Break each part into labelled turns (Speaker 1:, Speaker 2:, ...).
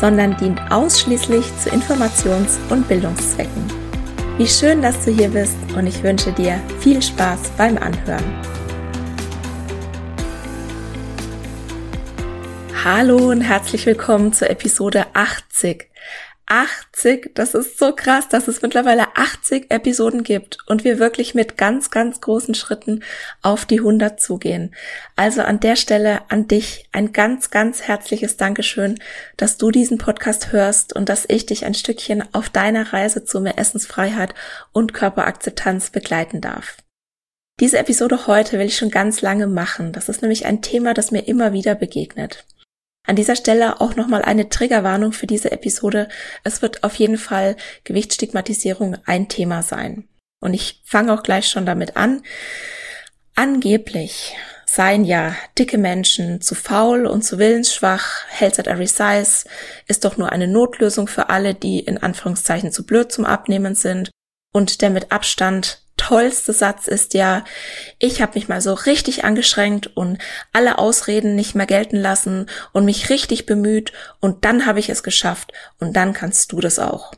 Speaker 1: sondern dient ausschließlich zu Informations- und Bildungszwecken. Wie schön, dass du hier bist und ich wünsche dir viel Spaß beim Anhören. Hallo und herzlich willkommen zur Episode 80 80, das ist so krass, dass es mittlerweile 80 Episoden gibt und wir wirklich mit ganz, ganz großen Schritten auf die 100 zugehen. Also an der Stelle an dich ein ganz, ganz herzliches Dankeschön, dass du diesen Podcast hörst und dass ich dich ein Stückchen auf deiner Reise zu mehr Essensfreiheit und Körperakzeptanz begleiten darf. Diese Episode heute will ich schon ganz lange machen. Das ist nämlich ein Thema, das mir immer wieder begegnet. An dieser Stelle auch nochmal eine Triggerwarnung für diese Episode. Es wird auf jeden Fall Gewichtsstigmatisierung ein Thema sein. Und ich fange auch gleich schon damit an. Angeblich seien ja dicke Menschen zu faul und zu willensschwach, Health at every size ist doch nur eine Notlösung für alle, die in Anführungszeichen zu blöd zum Abnehmen sind und der mit Abstand tollste Satz ist ja, ich habe mich mal so richtig angeschränkt und alle Ausreden nicht mehr gelten lassen und mich richtig bemüht und dann habe ich es geschafft und dann kannst du das auch.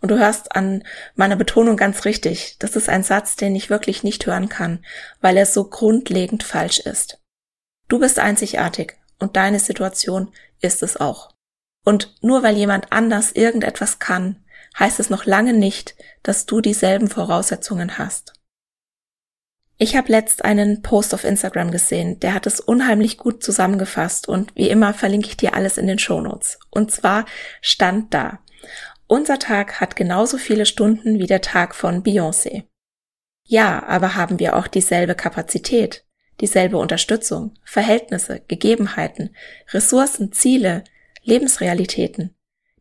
Speaker 1: Und du hörst an meiner Betonung ganz richtig, das ist ein Satz, den ich wirklich nicht hören kann, weil er so grundlegend falsch ist. Du bist einzigartig und deine Situation ist es auch. Und nur weil jemand anders irgendetwas kann, heißt es noch lange nicht, dass du dieselben Voraussetzungen hast. Ich habe letzt einen Post auf Instagram gesehen, der hat es unheimlich gut zusammengefasst und wie immer verlinke ich dir alles in den Shownotes. Und zwar stand da, unser Tag hat genauso viele Stunden wie der Tag von Beyoncé. Ja, aber haben wir auch dieselbe Kapazität, dieselbe Unterstützung, Verhältnisse, Gegebenheiten, Ressourcen, Ziele, Lebensrealitäten,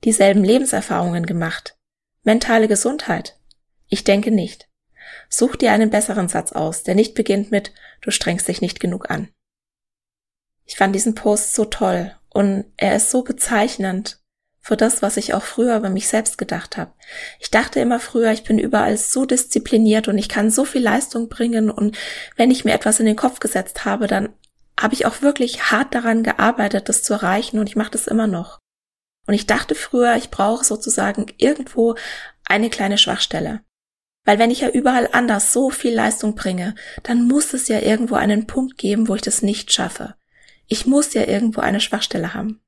Speaker 1: dieselben Lebenserfahrungen gemacht, Mentale Gesundheit? Ich denke nicht. Such dir einen besseren Satz aus, der nicht beginnt mit Du strengst dich nicht genug an. Ich fand diesen Post so toll und er ist so bezeichnend für das, was ich auch früher über mich selbst gedacht habe. Ich dachte immer früher, ich bin überall so diszipliniert und ich kann so viel Leistung bringen und wenn ich mir etwas in den Kopf gesetzt habe, dann habe ich auch wirklich hart daran gearbeitet, das zu erreichen und ich mache das immer noch. Und ich dachte früher, ich brauche sozusagen irgendwo eine kleine Schwachstelle. Weil wenn ich ja überall anders so viel Leistung bringe, dann muss es ja irgendwo einen Punkt geben, wo ich das nicht schaffe. Ich muss ja irgendwo eine Schwachstelle haben.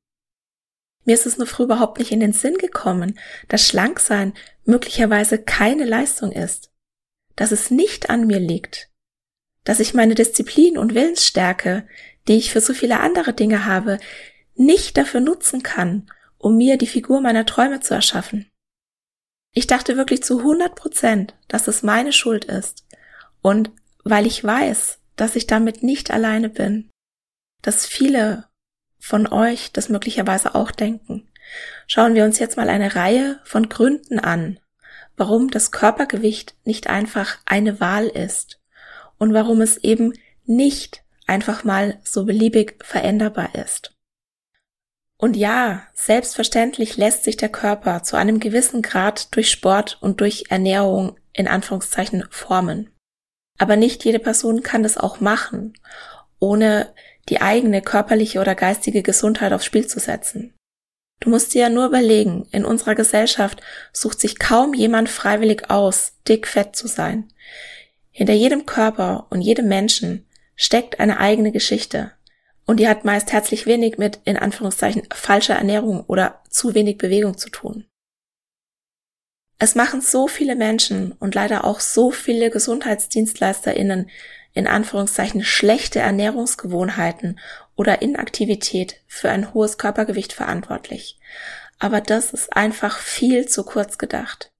Speaker 1: Mir ist es nur früh überhaupt nicht in den Sinn gekommen, dass Schlanksein möglicherweise keine Leistung ist. Dass es nicht an mir liegt. Dass ich meine Disziplin und Willensstärke, die ich für so viele andere Dinge habe, nicht dafür nutzen kann, um mir die Figur meiner Träume zu erschaffen. Ich dachte wirklich zu 100 Prozent, dass es meine Schuld ist. Und weil ich weiß, dass ich damit nicht alleine bin, dass viele von euch das möglicherweise auch denken, schauen wir uns jetzt mal eine Reihe von Gründen an, warum das Körpergewicht nicht einfach eine Wahl ist und warum es eben nicht einfach mal so beliebig veränderbar ist. Und ja, selbstverständlich lässt sich der Körper zu einem gewissen Grad durch Sport und durch Ernährung in Anführungszeichen formen. Aber nicht jede Person kann das auch machen, ohne die eigene körperliche oder geistige Gesundheit aufs Spiel zu setzen. Du musst dir ja nur überlegen, in unserer Gesellschaft sucht sich kaum jemand freiwillig aus, dick fett zu sein. Hinter jedem Körper und jedem Menschen steckt eine eigene Geschichte, Und die hat meist herzlich wenig mit, in Anführungszeichen, falscher Ernährung oder zu wenig Bewegung zu tun. Es machen so viele Menschen und leider auch so viele GesundheitsdienstleisterInnen in Anführungszeichen schlechte Ernährungsgewohnheiten oder Inaktivität für ein hohes Körpergewicht verantwortlich. Aber das ist einfach viel zu kurz gedacht.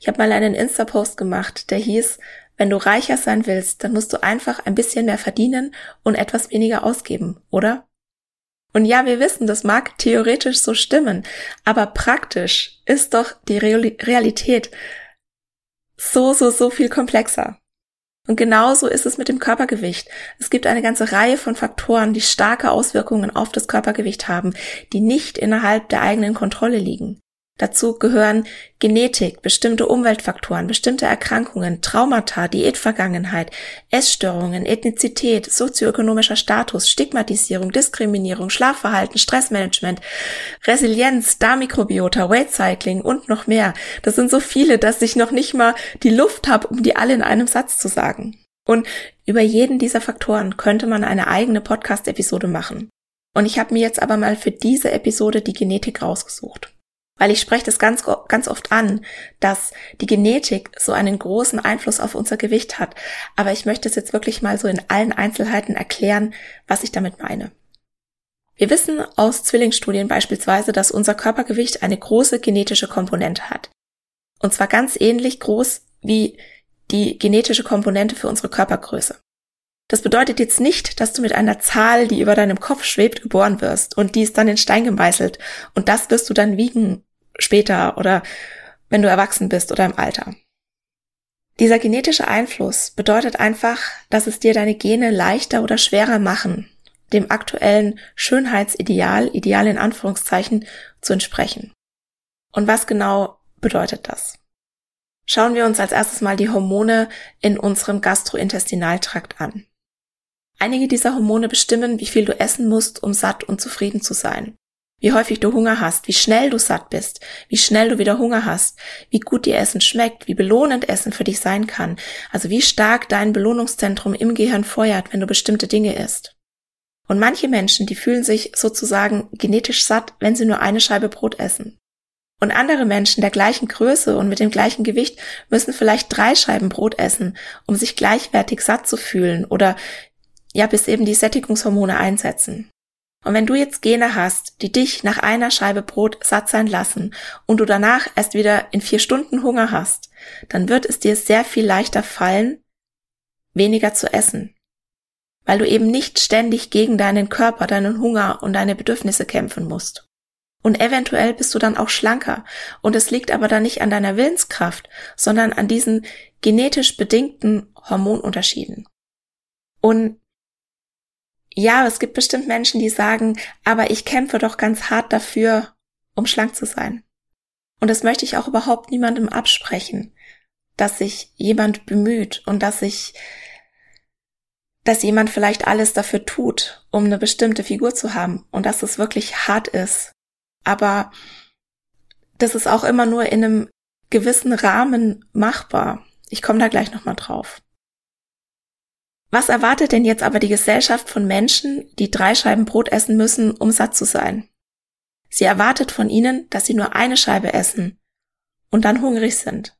Speaker 1: Ich habe mal einen Insta-Post gemacht, der hieß, wenn du reicher sein willst, dann musst du einfach ein bisschen mehr verdienen und etwas weniger ausgeben, oder? Und ja, wir wissen, das mag theoretisch so stimmen, aber praktisch ist doch die Realität so, so, so viel komplexer. Und genauso ist es mit dem Körpergewicht. Es gibt eine ganze Reihe von Faktoren, die starke Auswirkungen auf das Körpergewicht haben, die nicht innerhalb der eigenen Kontrolle liegen. Dazu gehören Genetik, bestimmte Umweltfaktoren, bestimmte Erkrankungen, Traumata, Diätvergangenheit, Essstörungen, Ethnizität, sozioökonomischer Status, Stigmatisierung, Diskriminierung, Schlafverhalten, Stressmanagement, Resilienz, Darmmikrobiota, Weight Cycling und noch mehr. Das sind so viele, dass ich noch nicht mal die Luft habe, um die alle in einem Satz zu sagen. Und über jeden dieser Faktoren könnte man eine eigene Podcast-Episode machen. Und ich habe mir jetzt aber mal für diese Episode die Genetik rausgesucht. Weil ich spreche das ganz, ganz oft an, dass die Genetik so einen großen Einfluss auf unser Gewicht hat. Aber ich möchte es jetzt wirklich mal so in allen Einzelheiten erklären, was ich damit meine. Wir wissen aus Zwillingsstudien beispielsweise, dass unser Körpergewicht eine große genetische Komponente hat. Und zwar ganz ähnlich groß wie die genetische Komponente für unsere Körpergröße. Das bedeutet jetzt nicht, dass du mit einer Zahl, die über deinem Kopf schwebt, geboren wirst und die ist dann in Stein gemeißelt und das wirst du dann wiegen später oder wenn du erwachsen bist oder im Alter. Dieser genetische Einfluss bedeutet einfach, dass es dir deine Gene leichter oder schwerer machen, dem aktuellen Schönheitsideal, Ideal in Anführungszeichen, zu entsprechen. Und was genau bedeutet das? Schauen wir uns als erstes mal die Hormone in unserem Gastrointestinaltrakt an. Einige dieser Hormone bestimmen, wie viel du essen musst, um satt und zufrieden zu sein. Wie häufig du Hunger hast, wie schnell du satt bist, wie schnell du wieder Hunger hast, wie gut dir Essen schmeckt, wie belohnend Essen für dich sein kann, also wie stark dein Belohnungszentrum im Gehirn feuert, wenn du bestimmte Dinge isst. Und manche Menschen, die fühlen sich sozusagen genetisch satt, wenn sie nur eine Scheibe Brot essen. Und andere Menschen der gleichen Größe und mit dem gleichen Gewicht müssen vielleicht drei Scheiben Brot essen, um sich gleichwertig satt zu fühlen oder ja, bis eben die Sättigungshormone einsetzen. Und wenn du jetzt Gene hast, die dich nach einer Scheibe Brot satt sein lassen und du danach erst wieder in vier Stunden Hunger hast, dann wird es dir sehr viel leichter fallen, weniger zu essen. Weil du eben nicht ständig gegen deinen Körper, deinen Hunger und deine Bedürfnisse kämpfen musst. Und eventuell bist du dann auch schlanker. Und es liegt aber dann nicht an deiner Willenskraft, sondern an diesen genetisch bedingten Hormonunterschieden. Und ja, es gibt bestimmt Menschen, die sagen, aber ich kämpfe doch ganz hart dafür, um schlank zu sein. Und das möchte ich auch überhaupt niemandem absprechen, dass sich jemand bemüht und dass sich, dass jemand vielleicht alles dafür tut, um eine bestimmte Figur zu haben und dass es wirklich hart ist. Aber das ist auch immer nur in einem gewissen Rahmen machbar. Ich komme da gleich nochmal drauf. Was erwartet denn jetzt aber die Gesellschaft von Menschen, die drei Scheiben Brot essen müssen, um satt zu sein? Sie erwartet von ihnen, dass sie nur eine Scheibe essen und dann hungrig sind,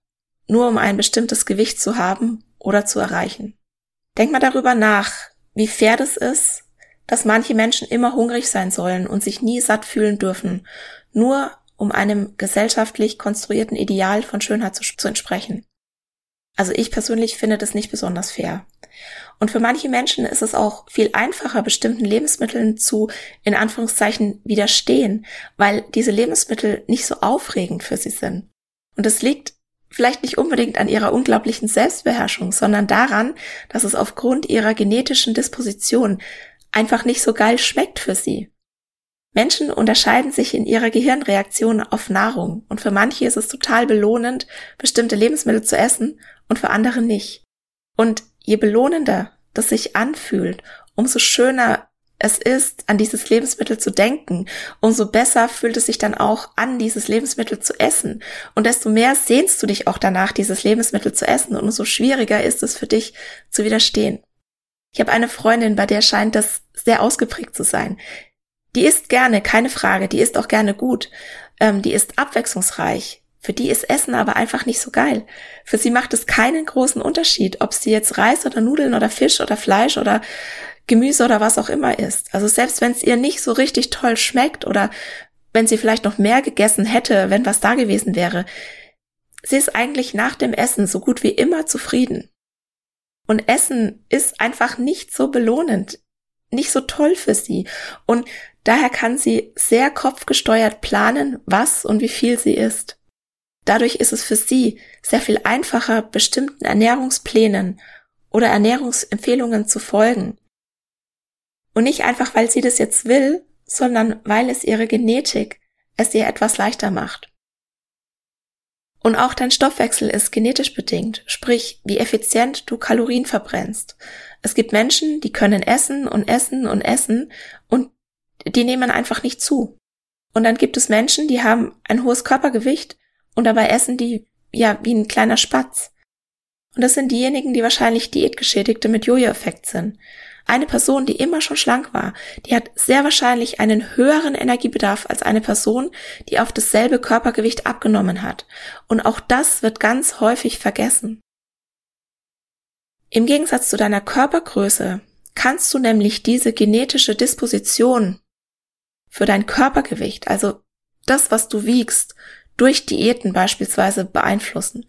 Speaker 1: nur um ein bestimmtes Gewicht zu haben oder zu erreichen. Denk mal darüber nach, wie fair das ist, dass manche Menschen immer hungrig sein sollen und sich nie satt fühlen dürfen, nur um einem gesellschaftlich konstruierten Ideal von Schönheit zu, zu entsprechen. Also ich persönlich finde das nicht besonders fair. Und für manche Menschen ist es auch viel einfacher, bestimmten Lebensmitteln zu, in Anführungszeichen, widerstehen, weil diese Lebensmittel nicht so aufregend für sie sind. Und es liegt vielleicht nicht unbedingt an ihrer unglaublichen Selbstbeherrschung, sondern daran, dass es aufgrund ihrer genetischen Disposition einfach nicht so geil schmeckt für sie. Menschen unterscheiden sich in ihrer Gehirnreaktion auf Nahrung und für manche ist es total belohnend, bestimmte Lebensmittel zu essen und für andere nicht. Und je belohnender das sich anfühlt, umso schöner es ist, an dieses Lebensmittel zu denken, umso besser fühlt es sich dann auch an, dieses Lebensmittel zu essen. Und desto mehr sehnst du dich auch danach, dieses Lebensmittel zu essen und umso schwieriger ist es für dich zu widerstehen. Ich habe eine Freundin, bei der scheint das sehr ausgeprägt zu sein. Die isst gerne, keine Frage, die isst auch gerne gut, ähm, die ist abwechslungsreich. Für die ist Essen aber einfach nicht so geil. Für sie macht es keinen großen Unterschied, ob sie jetzt Reis oder Nudeln oder Fisch oder Fleisch oder Gemüse oder was auch immer isst. Also selbst wenn es ihr nicht so richtig toll schmeckt oder wenn sie vielleicht noch mehr gegessen hätte, wenn was da gewesen wäre, sie ist eigentlich nach dem Essen so gut wie immer zufrieden. Und Essen ist einfach nicht so belohnend, nicht so toll für sie. Und daher kann sie sehr kopfgesteuert planen, was und wie viel sie isst. Dadurch ist es für sie sehr viel einfacher, bestimmten Ernährungsplänen oder Ernährungsempfehlungen zu folgen. Und nicht einfach, weil sie das jetzt will, sondern weil es ihre Genetik es ihr etwas leichter macht. Und auch dein Stoffwechsel ist genetisch bedingt, sprich, wie effizient du Kalorien verbrennst. Es gibt Menschen, die können essen und essen und essen und die nehmen einfach nicht zu. Und dann gibt es Menschen, die haben ein hohes Körpergewicht und dabei essen die ja wie ein kleiner Spatz. Und das sind diejenigen, die wahrscheinlich Diätgeschädigte mit Jojo-Effekt sind. Eine Person, die immer schon schlank war, die hat sehr wahrscheinlich einen höheren Energiebedarf als eine Person, die auf dasselbe Körpergewicht abgenommen hat. Und auch das wird ganz häufig vergessen. Im Gegensatz zu deiner Körpergröße kannst du nämlich diese genetische Disposition für dein Körpergewicht, also das, was du wiegst, durch Diäten beispielsweise beeinflussen.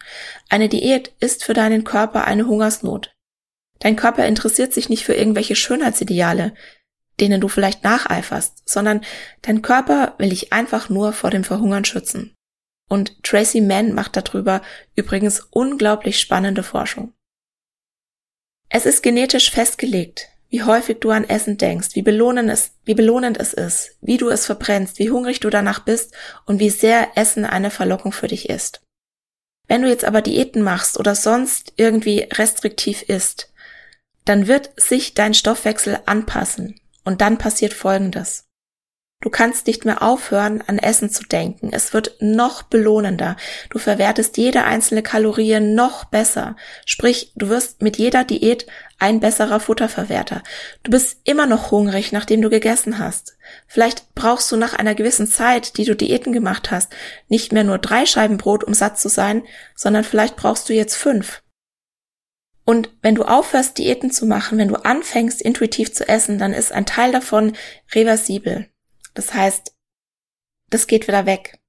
Speaker 1: Eine Diät ist für deinen Körper eine Hungersnot. Dein Körper interessiert sich nicht für irgendwelche Schönheitsideale, denen du vielleicht nacheiferst, sondern dein Körper will dich einfach nur vor dem Verhungern schützen. Und Tracy Mann macht darüber übrigens unglaublich spannende Forschung. Es ist genetisch festgelegt, wie häufig du an Essen denkst, wie belohnend es, wie belohnend es ist, wie du es verbrennst, wie hungrig du danach bist und wie sehr Essen eine Verlockung für dich ist. Wenn du jetzt aber Diäten machst oder sonst irgendwie restriktiv isst, dann wird sich dein Stoffwechsel anpassen. Und dann passiert Folgendes. Du kannst nicht mehr aufhören, an Essen zu denken. Es wird noch belohnender. Du verwertest jede einzelne Kalorie noch besser. Sprich, du wirst mit jeder Diät ein besserer Futterverwerter. Du bist immer noch hungrig, nachdem du gegessen hast. Vielleicht brauchst du nach einer gewissen Zeit, die du Diäten gemacht hast, nicht mehr nur drei Scheiben Brot, um satt zu sein, sondern vielleicht brauchst du jetzt fünf. Und wenn du aufhörst, Diäten zu machen, wenn du anfängst, intuitiv zu essen, dann ist ein Teil davon reversibel. Das heißt, das geht wieder weg.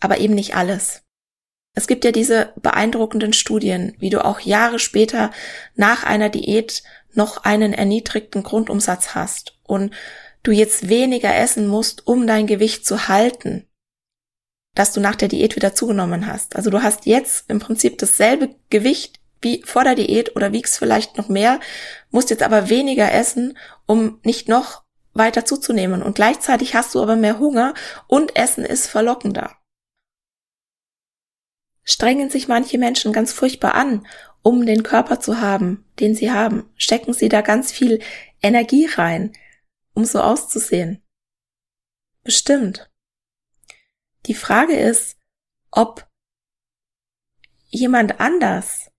Speaker 1: Aber eben nicht alles. Es gibt ja diese beeindruckenden Studien, wie du auch Jahre später nach einer Diät noch einen erniedrigten Grundumsatz hast und du jetzt weniger essen musst, um dein Gewicht zu halten, dass du nach der Diät wieder zugenommen hast. Also du hast jetzt im Prinzip dasselbe Gewicht wie vor der Diät oder wiegst vielleicht noch mehr, musst jetzt aber weniger essen, um nicht noch weiter zuzunehmen. Und gleichzeitig hast du aber mehr Hunger und Essen ist verlockender. Strengen sich manche Menschen ganz furchtbar an, um den Körper zu haben, den sie haben. Stecken sie da ganz viel Energie rein, um so auszusehen. Bestimmt. Die Frage ist, ob jemand anders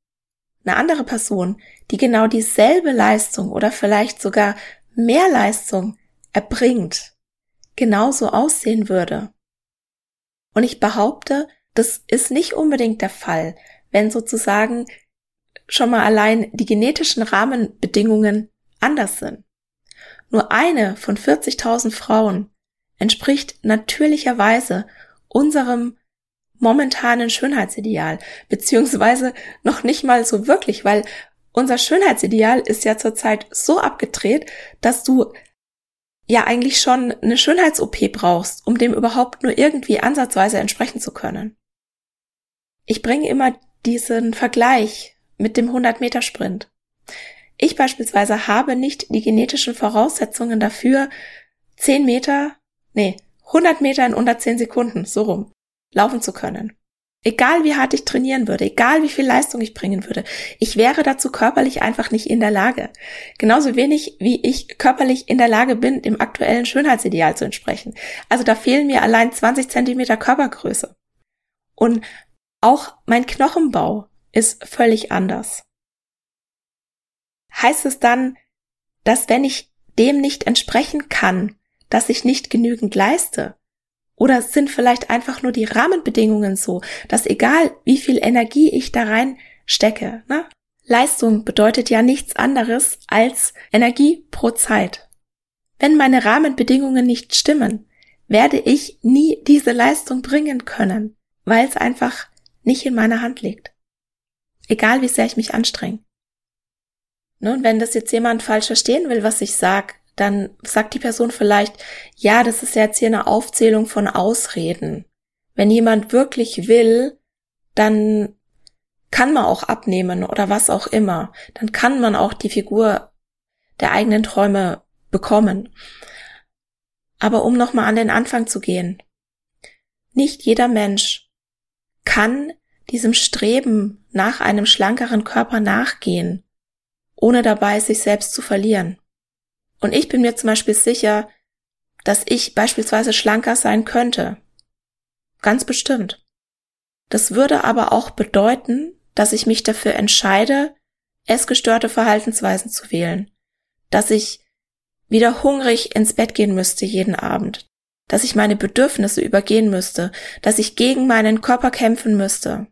Speaker 1: eine andere Person, die genau dieselbe Leistung oder vielleicht sogar mehr Leistung erbringt, genauso aussehen würde. Und ich behaupte, das ist nicht unbedingt der Fall, wenn sozusagen schon mal allein die genetischen Rahmenbedingungen anders sind. Nur eine von 40.000 Frauen entspricht natürlicherweise unserem momentanen Schönheitsideal, beziehungsweise noch nicht mal so wirklich, weil unser Schönheitsideal ist ja zurzeit so abgedreht, dass du ja eigentlich schon eine Schönheits-OP brauchst, um dem überhaupt nur irgendwie ansatzweise entsprechen zu können. Ich bringe immer diesen Vergleich mit dem 100-Meter-Sprint. Ich beispielsweise habe nicht die genetischen Voraussetzungen dafür, 10 Meter, nee, 100 Meter in unter 10 Sekunden, so rum laufen zu können. Egal wie hart ich trainieren würde, egal wie viel Leistung ich bringen würde, ich wäre dazu körperlich einfach nicht in der Lage. Genauso wenig wie ich körperlich in der Lage bin, dem aktuellen Schönheitsideal zu entsprechen. Also da fehlen mir allein 20 Zentimeter Körpergröße. Und auch mein Knochenbau ist völlig anders. Heißt es dann, dass wenn ich dem nicht entsprechen kann, dass ich nicht genügend leiste? Oder sind vielleicht einfach nur die Rahmenbedingungen so, dass egal wie viel Energie ich da rein stecke, ne? Leistung bedeutet ja nichts anderes als Energie pro Zeit. Wenn meine Rahmenbedingungen nicht stimmen, werde ich nie diese Leistung bringen können, weil es einfach nicht in meiner Hand liegt. Egal wie sehr ich mich anstrenge. Nun, wenn das jetzt jemand falsch verstehen will, was ich sag, dann sagt die Person vielleicht, ja, das ist jetzt hier eine Aufzählung von Ausreden. Wenn jemand wirklich will, dann kann man auch abnehmen oder was auch immer. Dann kann man auch die Figur der eigenen Träume bekommen. Aber um nochmal an den Anfang zu gehen. Nicht jeder Mensch kann diesem Streben nach einem schlankeren Körper nachgehen, ohne dabei sich selbst zu verlieren. Und ich bin mir zum Beispiel sicher, dass ich beispielsweise schlanker sein könnte. Ganz bestimmt. Das würde aber auch bedeuten, dass ich mich dafür entscheide, essgestörte Verhaltensweisen zu wählen, dass ich wieder hungrig ins Bett gehen müsste jeden Abend, dass ich meine Bedürfnisse übergehen müsste, dass ich gegen meinen Körper kämpfen müsste.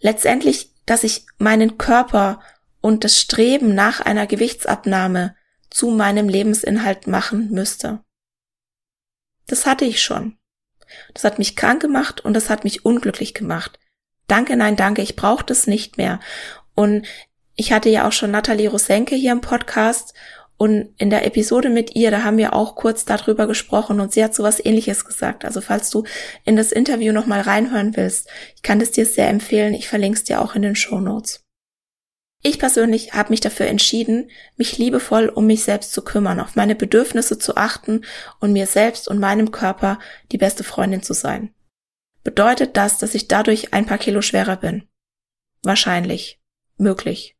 Speaker 1: Letztendlich, dass ich meinen Körper und das Streben nach einer Gewichtsabnahme zu meinem Lebensinhalt machen müsste. Das hatte ich schon. Das hat mich krank gemacht und das hat mich unglücklich gemacht. Danke, nein, danke, ich brauche das nicht mehr. Und ich hatte ja auch schon Nathalie Rosenke hier im Podcast und in der Episode mit ihr, da haben wir auch kurz darüber gesprochen und sie hat sowas ähnliches gesagt. Also falls du in das Interview nochmal reinhören willst, ich kann das dir sehr empfehlen. Ich verlinke es dir auch in den Show Notes. Ich persönlich habe mich dafür entschieden, mich liebevoll um mich selbst zu kümmern, auf meine Bedürfnisse zu achten und mir selbst und meinem Körper die beste Freundin zu sein. Bedeutet das, dass ich dadurch ein paar Kilo schwerer bin? Wahrscheinlich. Möglich.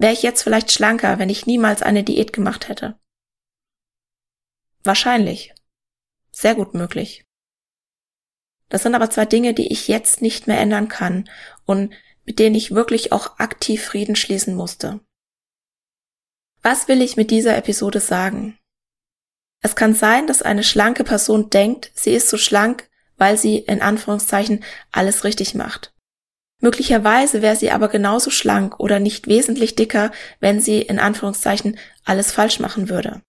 Speaker 1: Wäre ich jetzt vielleicht schlanker, wenn ich niemals eine Diät gemacht hätte? Wahrscheinlich. Sehr gut möglich. Das sind aber zwei Dinge, die ich jetzt nicht mehr ändern kann und mit denen ich wirklich auch aktiv Frieden schließen musste. Was will ich mit dieser Episode sagen? Es kann sein, dass eine schlanke Person denkt, sie ist so schlank, weil sie in Anführungszeichen alles richtig macht. Möglicherweise wäre sie aber genauso schlank oder nicht wesentlich dicker, wenn sie in Anführungszeichen alles falsch machen würde.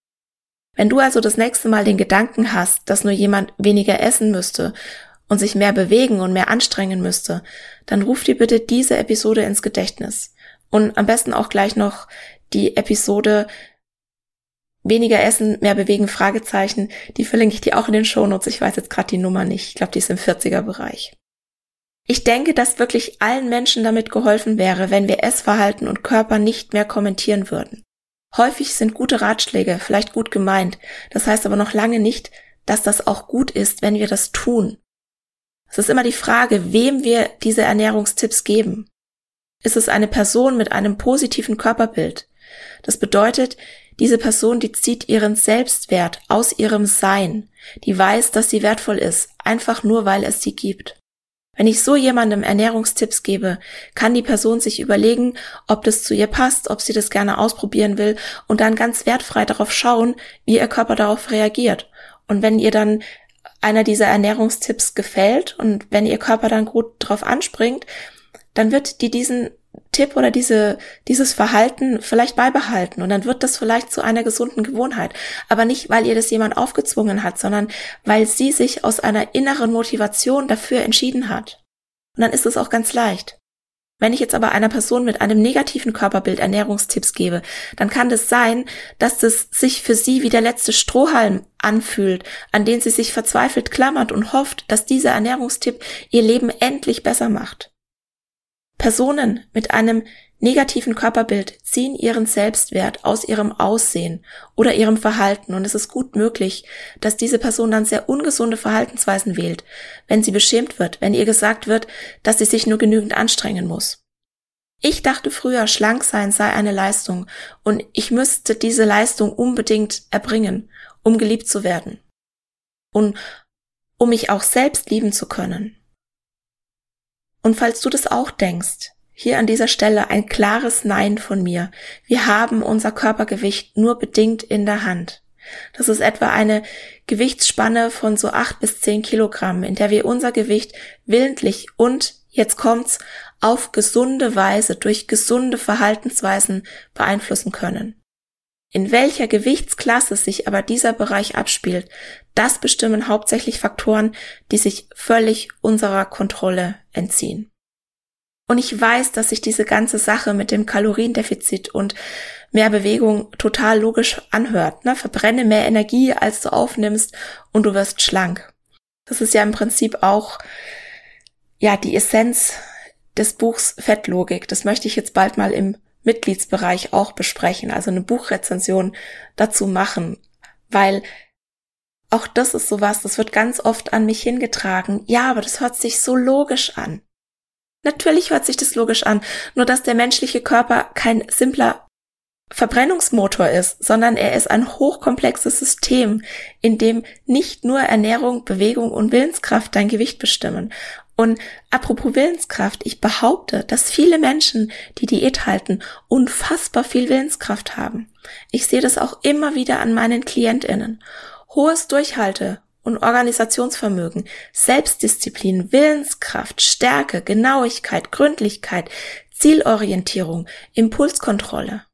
Speaker 1: Wenn du also das nächste Mal den Gedanken hast, dass nur jemand weniger essen müsste und sich mehr bewegen und mehr anstrengen müsste, dann ruf dir bitte diese Episode ins Gedächtnis. Und am besten auch gleich noch die Episode Weniger essen, mehr bewegen, Fragezeichen. Die verlinke ich dir auch in den Shownotes. Ich weiß jetzt gerade die Nummer nicht. Ich glaube, die ist im 40er Bereich. Ich denke, dass wirklich allen Menschen damit geholfen wäre, wenn wir Essverhalten und Körper nicht mehr kommentieren würden. Häufig sind gute Ratschläge vielleicht gut gemeint. Das heißt aber noch lange nicht, dass das auch gut ist, wenn wir das tun. Es ist immer die Frage, wem wir diese Ernährungstipps geben. Ist es eine Person mit einem positiven Körperbild? Das bedeutet, diese Person, die zieht ihren Selbstwert aus ihrem Sein, die weiß, dass sie wertvoll ist, einfach nur weil es sie gibt. Wenn ich so jemandem Ernährungstipps gebe, kann die Person sich überlegen, ob das zu ihr passt, ob sie das gerne ausprobieren will und dann ganz wertfrei darauf schauen, wie ihr Körper darauf reagiert. Und wenn ihr dann einer dieser Ernährungstipps gefällt und wenn ihr Körper dann gut drauf anspringt, dann wird die diesen Tipp oder diese, dieses Verhalten vielleicht beibehalten und dann wird das vielleicht zu einer gesunden Gewohnheit. Aber nicht, weil ihr das jemand aufgezwungen hat, sondern weil sie sich aus einer inneren Motivation dafür entschieden hat. Und dann ist es auch ganz leicht. Wenn ich jetzt aber einer Person mit einem negativen Körperbild Ernährungstipps gebe, dann kann das sein, dass das sich für sie wie der letzte Strohhalm anfühlt, an den sie sich verzweifelt klammert und hofft, dass dieser Ernährungstipp ihr Leben endlich besser macht. Personen mit einem negativen Körperbild ziehen ihren Selbstwert aus ihrem Aussehen oder ihrem Verhalten und es ist gut möglich, dass diese Person dann sehr ungesunde Verhaltensweisen wählt, wenn sie beschämt wird, wenn ihr gesagt wird, dass sie sich nur genügend anstrengen muss. Ich dachte früher, schlank sein sei eine Leistung und ich müsste diese Leistung unbedingt erbringen, um geliebt zu werden. Und um mich auch selbst lieben zu können. Und falls du das auch denkst, hier an dieser Stelle ein klares Nein von mir. Wir haben unser Körpergewicht nur bedingt in der Hand. Das ist etwa eine Gewichtsspanne von so acht bis zehn Kilogramm, in der wir unser Gewicht willentlich und, jetzt kommt's, auf gesunde Weise durch gesunde Verhaltensweisen beeinflussen können. In welcher Gewichtsklasse sich aber dieser Bereich abspielt, das bestimmen hauptsächlich Faktoren, die sich völlig unserer Kontrolle entziehen. Und ich weiß, dass sich diese ganze Sache mit dem Kaloriendefizit und mehr Bewegung total logisch anhört. Ne? Verbrenne mehr Energie, als du aufnimmst und du wirst schlank. Das ist ja im Prinzip auch, ja, die Essenz des Buchs Fettlogik. Das möchte ich jetzt bald mal im Mitgliedsbereich auch besprechen, also eine Buchrezension dazu machen, weil auch das ist sowas, das wird ganz oft an mich hingetragen. Ja, aber das hört sich so logisch an. Natürlich hört sich das logisch an, nur dass der menschliche Körper kein simpler Verbrennungsmotor ist, sondern er ist ein hochkomplexes System, in dem nicht nur Ernährung, Bewegung und Willenskraft dein Gewicht bestimmen. Und apropos Willenskraft, ich behaupte, dass viele Menschen, die Diät halten, unfassbar viel Willenskraft haben. Ich sehe das auch immer wieder an meinen Klientinnen. Hohes Durchhalte und Organisationsvermögen, Selbstdisziplin, Willenskraft, Stärke, Genauigkeit, Gründlichkeit, Zielorientierung, Impulskontrolle.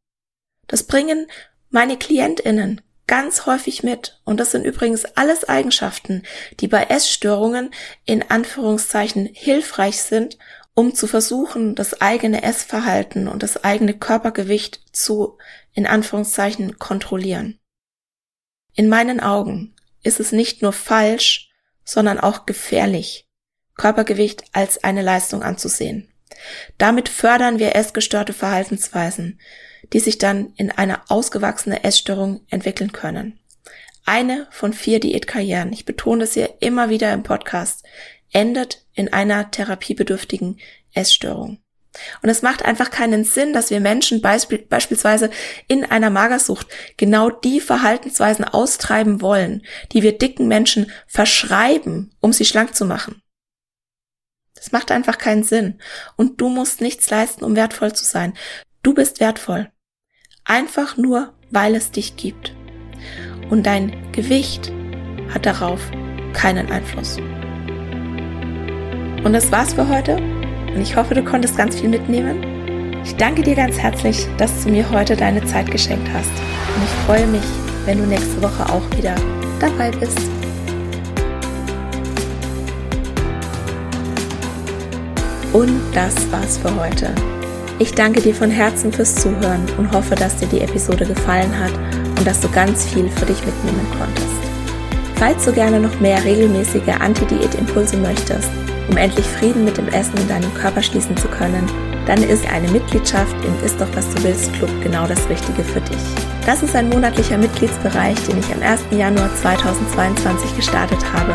Speaker 1: Das bringen meine Klientinnen ganz häufig mit. Und das sind übrigens alles Eigenschaften, die bei Essstörungen in Anführungszeichen hilfreich sind, um zu versuchen, das eigene Essverhalten und das eigene Körpergewicht zu in Anführungszeichen kontrollieren. In meinen Augen ist es nicht nur falsch, sondern auch gefährlich, Körpergewicht als eine Leistung anzusehen. Damit fördern wir essgestörte Verhaltensweisen, die sich dann in eine ausgewachsene Essstörung entwickeln können. Eine von vier Diätkarrieren, ich betone das hier immer wieder im Podcast, endet in einer therapiebedürftigen Essstörung. Und es macht einfach keinen Sinn, dass wir Menschen beisp beispielsweise in einer Magersucht genau die Verhaltensweisen austreiben wollen, die wir dicken Menschen verschreiben, um sie schlank zu machen. Das macht einfach keinen Sinn. Und du musst nichts leisten, um wertvoll zu sein. Du bist wertvoll. Einfach nur, weil es dich gibt. Und dein Gewicht hat darauf keinen Einfluss. Und das war's für heute. Und ich hoffe, du konntest ganz viel mitnehmen. Ich danke dir ganz herzlich, dass du mir heute deine Zeit geschenkt hast. Und ich freue mich, wenn du nächste Woche auch wieder dabei bist. Und das war's für heute. Ich danke dir von Herzen fürs Zuhören und hoffe, dass dir die Episode gefallen hat und dass du ganz viel für dich mitnehmen konntest. Falls du gerne noch mehr regelmäßige Anti-Diät-Impulse möchtest, um endlich Frieden mit dem Essen in deinem Körper schließen zu können, dann ist eine Mitgliedschaft im Ist doch was du willst Club genau das Richtige für dich. Das ist ein monatlicher Mitgliedsbereich, den ich am 1. Januar 2022 gestartet habe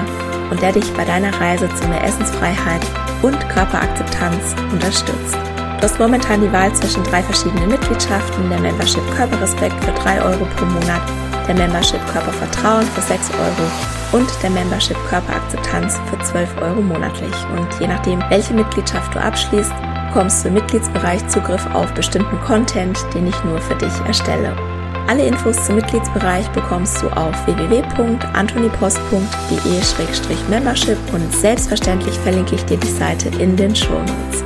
Speaker 1: und der dich bei deiner Reise zu mehr Essensfreiheit und Körperakzeptanz unterstützt. Du hast momentan die Wahl zwischen drei verschiedenen Mitgliedschaften, der Membership Körperrespekt für 3 Euro pro Monat, der Membership Körpervertrauen für 6 Euro und der Membership Körperakzeptanz für 12 Euro monatlich. Und je nachdem, welche Mitgliedschaft du abschließt, bekommst du im Mitgliedsbereich Zugriff auf bestimmten Content, den ich nur für dich erstelle. Alle Infos zum Mitgliedsbereich bekommst du auf www.antonipost.de-membership und selbstverständlich verlinke ich dir die Seite in den Show Notes.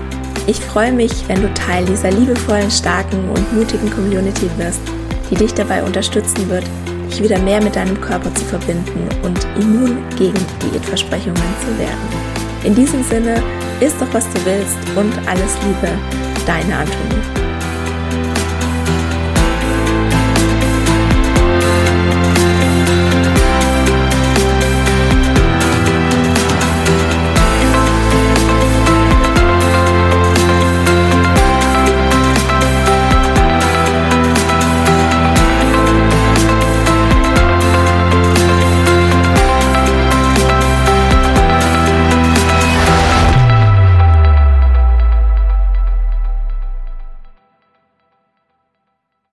Speaker 1: Ich freue mich, wenn du Teil dieser liebevollen, starken und mutigen Community wirst, die dich dabei unterstützen wird, dich wieder mehr mit deinem Körper zu verbinden und immun gegen Diätversprechungen zu werden. In diesem Sinne, isst doch was du willst und alles Liebe, deine Antonie.